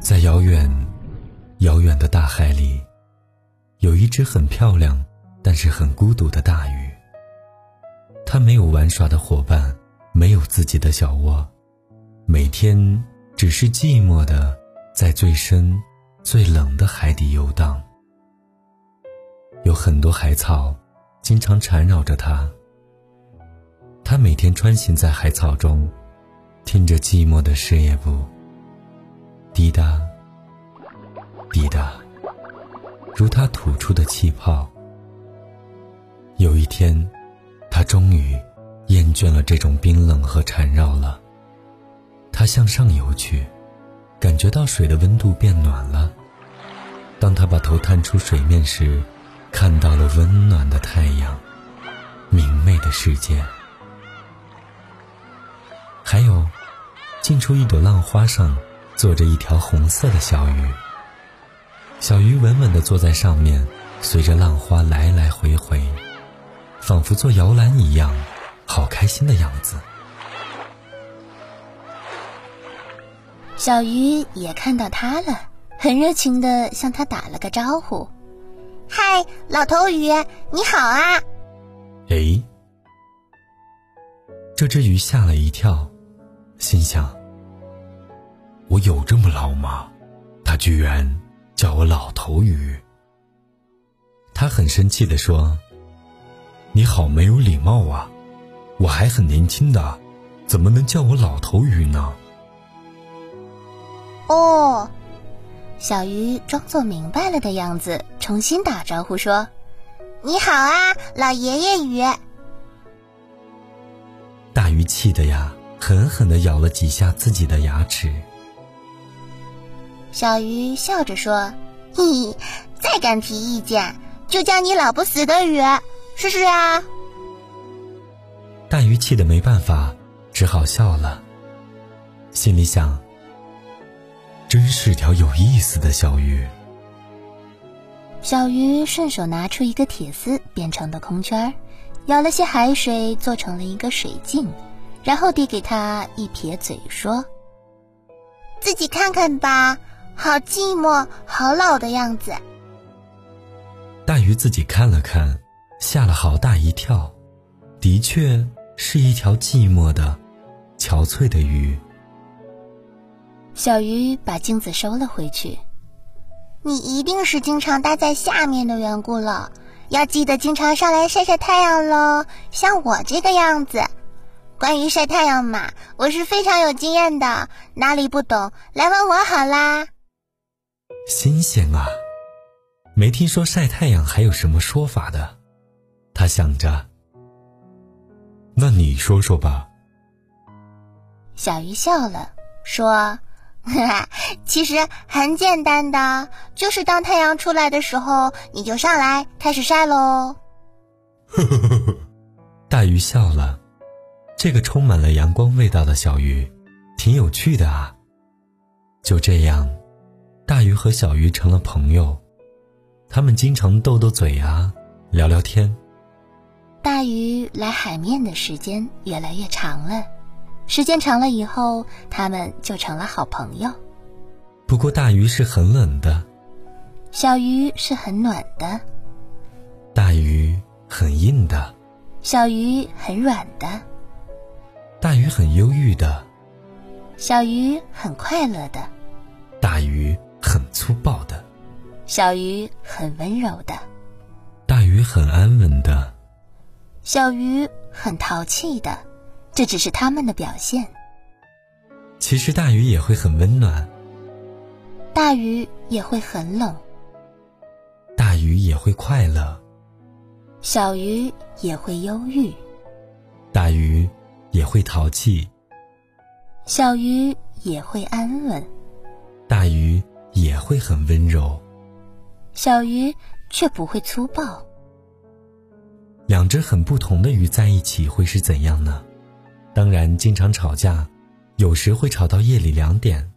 在遥远、遥远的大海里，有一只很漂亮，但是很孤独的大鱼。它没有玩耍的伙伴，没有自己的小窝，每天只是寂寞的在最深、最冷的海底游荡。有很多海草，经常缠绕着它。它每天穿行在海草中，听着寂寞的事业部。滴答，滴答，如他吐出的气泡。有一天，他终于厌倦了这种冰冷和缠绕了。他向上游去，感觉到水的温度变暖了。当他把头探出水面时，看到了温暖的太阳，明媚的世界。还有，近处一朵浪花上。坐着一条红色的小鱼，小鱼稳稳地坐在上面，随着浪花来来回回，仿佛坐摇篮一样，好开心的样子。小鱼也看到他了，很热情地向他打了个招呼：“嗨，老头鱼，你好啊！”哎，这只鱼吓了一跳，心想。我有这么老吗？他居然叫我老头鱼。他很生气地说：“你好没有礼貌啊！我还很年轻的，怎么能叫我老头鱼呢？”哦，小鱼装作明白了的样子，重新打招呼说：“你好啊，老爷爷鱼。”大鱼气的呀，狠狠地咬了几下自己的牙齿。小鱼笑着说：“嘿嘿，再敢提意见，就叫你老不死的鱼，试试啊！”大鱼气得没办法，只好笑了，心里想：“真是条有意思的小鱼。”小鱼顺手拿出一个铁丝编成的空圈，舀了些海水做成了一个水镜，然后递给他一撇嘴说：“自己看看吧。”好寂寞，好老的样子。大鱼自己看了看，吓了好大一跳，的确是一条寂寞的、憔悴的鱼。小鱼把镜子收了回去。你一定是经常待在下面的缘故了，要记得经常上来晒晒太阳喽，像我这个样子。关于晒太阳嘛，我是非常有经验的，哪里不懂来问我好啦。新鲜啊！没听说晒太阳还有什么说法的。他想着，那你说说吧。小鱼笑了，说：“哈哈其实很简单的，就是当太阳出来的时候，你就上来开始晒喽。”呵呵呵呵大鱼笑了，这个充满了阳光味道的小鱼，挺有趣的啊。就这样。大鱼和小鱼成了朋友，他们经常斗斗嘴啊，聊聊天。大鱼来海面的时间越来越长了，时间长了以后，他们就成了好朋友。不过大鱼是很冷的，小鱼是很暖的。大鱼很硬的，小鱼很软的。大鱼很忧郁的，小鱼很快乐的。大鱼。很粗暴的，小鱼很温柔的，大鱼很安稳的，小鱼很淘气的，这只是他们的表现。其实大鱼也会很温暖，大鱼也会很冷，大鱼也会快乐，小鱼也会忧郁，大鱼也会淘气，小鱼也会安稳，大鱼。也会很温柔，小鱼却不会粗暴。两只很不同的鱼在一起会是怎样呢？当然，经常吵架，有时会吵到夜里两点。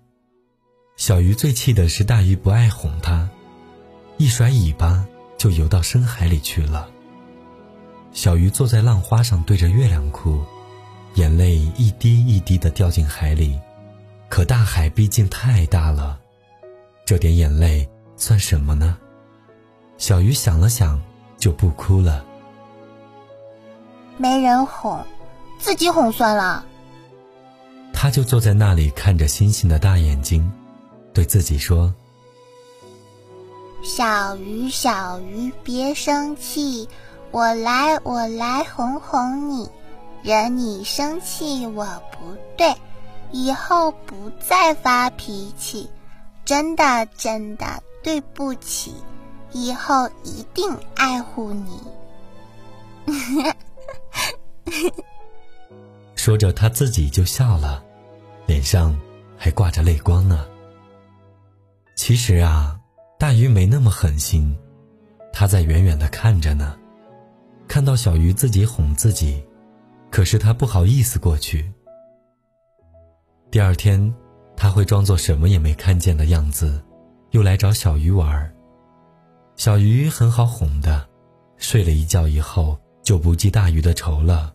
小鱼最气的是大鱼不爱哄它，一甩尾巴就游到深海里去了。小鱼坐在浪花上对着月亮哭，眼泪一滴一滴的掉进海里。可大海毕竟太大了，这点眼泪算什么呢？小鱼想了想，就不哭了。没人哄，自己哄算了。他就坐在那里看着星星的大眼睛，对自己说：“小鱼，小鱼，别生气，我来，我来哄哄你。惹你生气，我不对。”以后不再发脾气，真的真的对不起，以后一定爱护你。说着，他自己就笑了，脸上还挂着泪光呢。其实啊，大鱼没那么狠心，他在远远的看着呢，看到小鱼自己哄自己，可是他不好意思过去。第二天，他会装作什么也没看见的样子，又来找小鱼玩。小鱼很好哄的，睡了一觉以后就不记大鱼的仇了。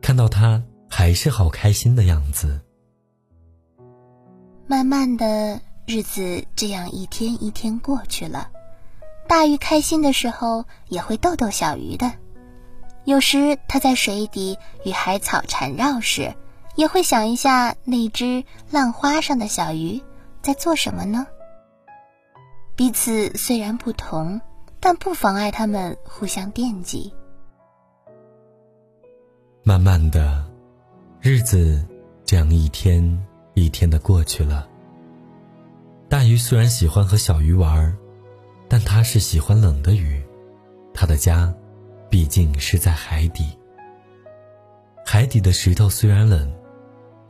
看到他还是好开心的样子。慢慢的日子这样一天一天过去了，大鱼开心的时候也会逗逗小鱼的。有时他在水底与海草缠绕时。也会想一下那只浪花上的小鱼在做什么呢？彼此虽然不同，但不妨碍他们互相惦记。慢慢的，日子这样一天一天的过去了。大鱼虽然喜欢和小鱼玩，但它是喜欢冷的鱼，它的家毕竟是在海底。海底的石头虽然冷。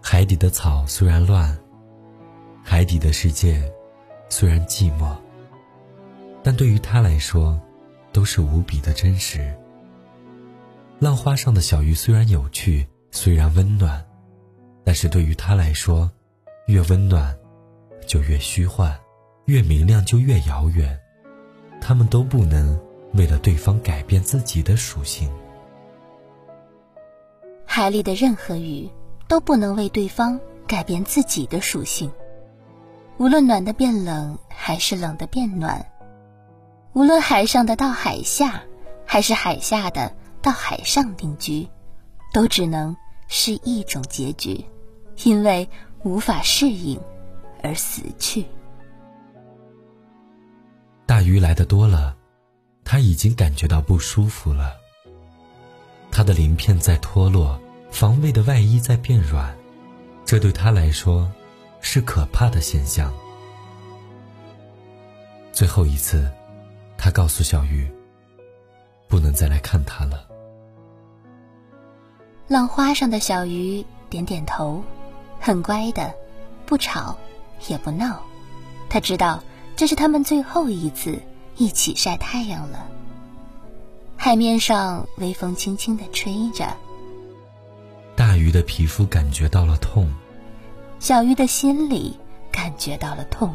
海底的草虽然乱，海底的世界虽然寂寞，但对于他来说，都是无比的真实。浪花上的小鱼虽然有趣，虽然温暖，但是对于他来说，越温暖就越虚幻，越明亮就越遥远。他们都不能为了对方改变自己的属性。海里的任何鱼。都不能为对方改变自己的属性。无论暖的变冷，还是冷的变暖；无论海上的到海下，还是海下的到海上定居，都只能是一种结局，因为无法适应而死去。大鱼来的多了，他已经感觉到不舒服了。他的鳞片在脱落。防卫的外衣在变软，这对他来说是可怕的现象。最后一次，他告诉小鱼，不能再来看他了。浪花上的小鱼点点头，很乖的，不吵也不闹。他知道这是他们最后一次一起晒太阳了。海面上微风轻轻的吹着。大鱼的皮肤感觉到了痛，小鱼的心里感觉到了痛。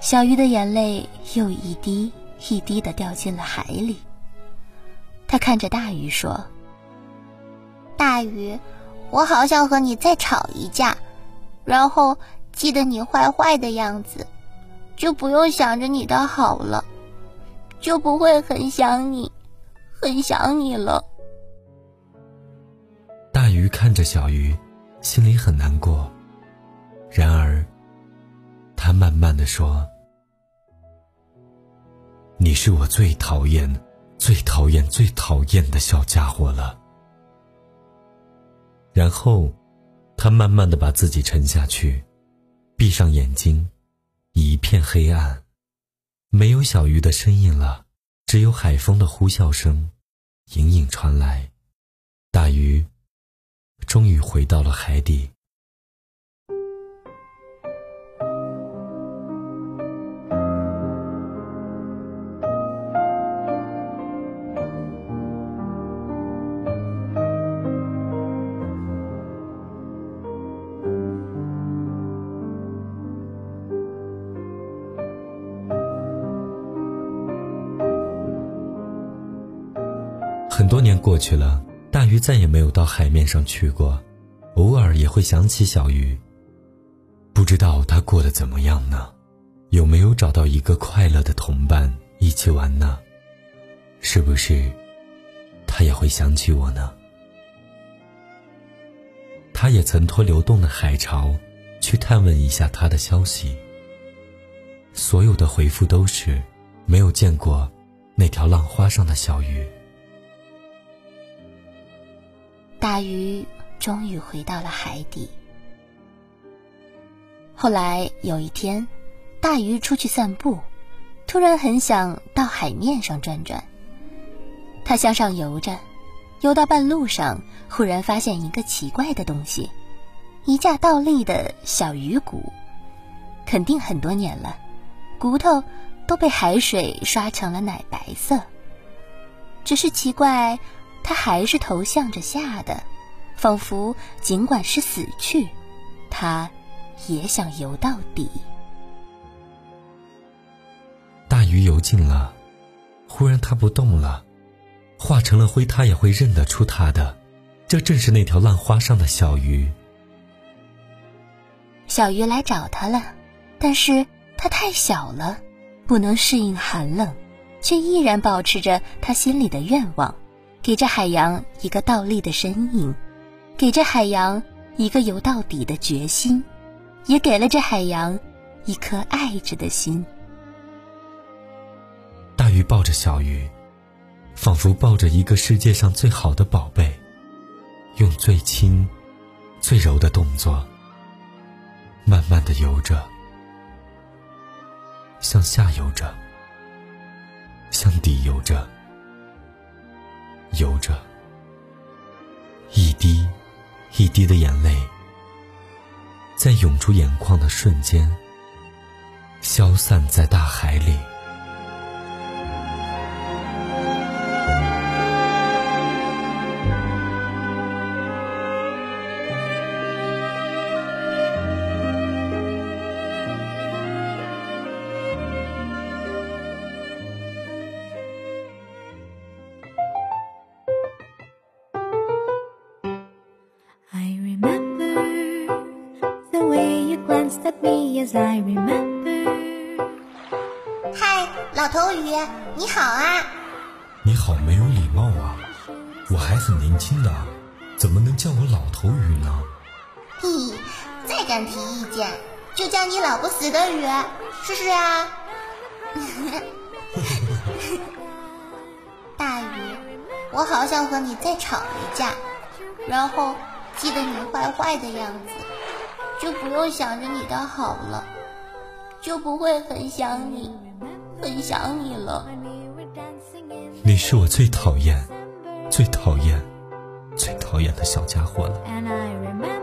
小鱼的眼泪又一滴一滴的掉进了海里。他看着大鱼说：“大鱼，我好想和你再吵一架，然后记得你坏坏的样子，就不用想着你的好了，就不会很想你，很想你了。”大鱼看着小鱼，心里很难过。然而，他慢慢的说：“你是我最讨厌、最讨厌、最讨厌的小家伙了。”然后，他慢慢的把自己沉下去，闭上眼睛，一片黑暗，没有小鱼的身影了，只有海风的呼啸声，隐隐传来。大鱼。终于回到了海底。过去了。大鱼再也没有到海面上去过，偶尔也会想起小鱼。不知道他过得怎么样呢？有没有找到一个快乐的同伴一起玩呢？是不是他也会想起我呢？他也曾托流动的海潮去探问一下他的消息，所有的回复都是没有见过那条浪花上的小鱼。大鱼终于回到了海底。后来有一天，大鱼出去散步，突然很想到海面上转转。他向上游着，游到半路上，忽然发现一个奇怪的东西——一架倒立的小鱼骨，肯定很多年了，骨头都被海水刷成了奶白色。只是奇怪。他还是头向着下的，仿佛尽管是死去，他也想游到底。大鱼游近了，忽然它不动了，化成了灰，它也会认得出它的。这正是那条浪花上的小鱼。小鱼来找他了，但是它太小了，不能适应寒冷，却依然保持着他心里的愿望。给这海洋一个倒立的身影，给这海洋一个游到底的决心，也给了这海洋一颗爱着的心。大鱼抱着小鱼，仿佛抱着一个世界上最好的宝贝，用最轻、最柔的动作，慢慢的游着，向下游着，向底游着。游着，一滴一滴的眼泪，在涌出眼眶的瞬间，消散在大海里。嗨，老头鱼，你好啊！你好，没有礼貌啊！我还很年轻的，怎么能叫我老头鱼呢？嘿嘿，再敢提意见，就叫你老不死的鱼，试试啊！大鱼，我好想和你再吵一架，然后记得你坏坏的样子。就不用想着你的好了，就不会很想你，很想你了。你是我最讨厌、最讨厌、最讨厌的小家伙了。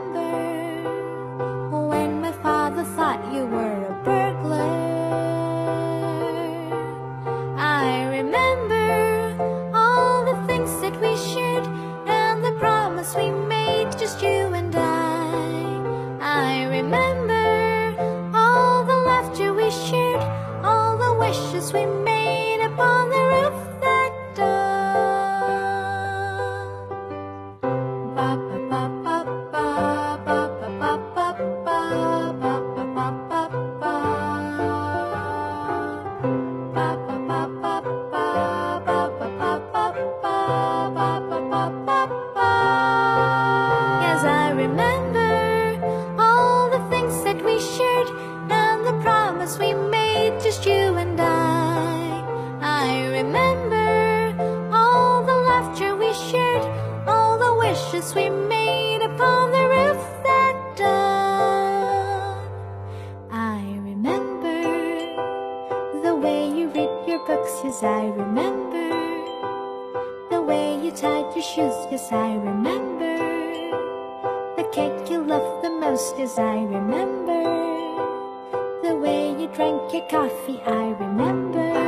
I remember. The way you tied your shoes, yes, I remember. The cake you loved the most, yes, I remember. The way you drank your coffee, I remember.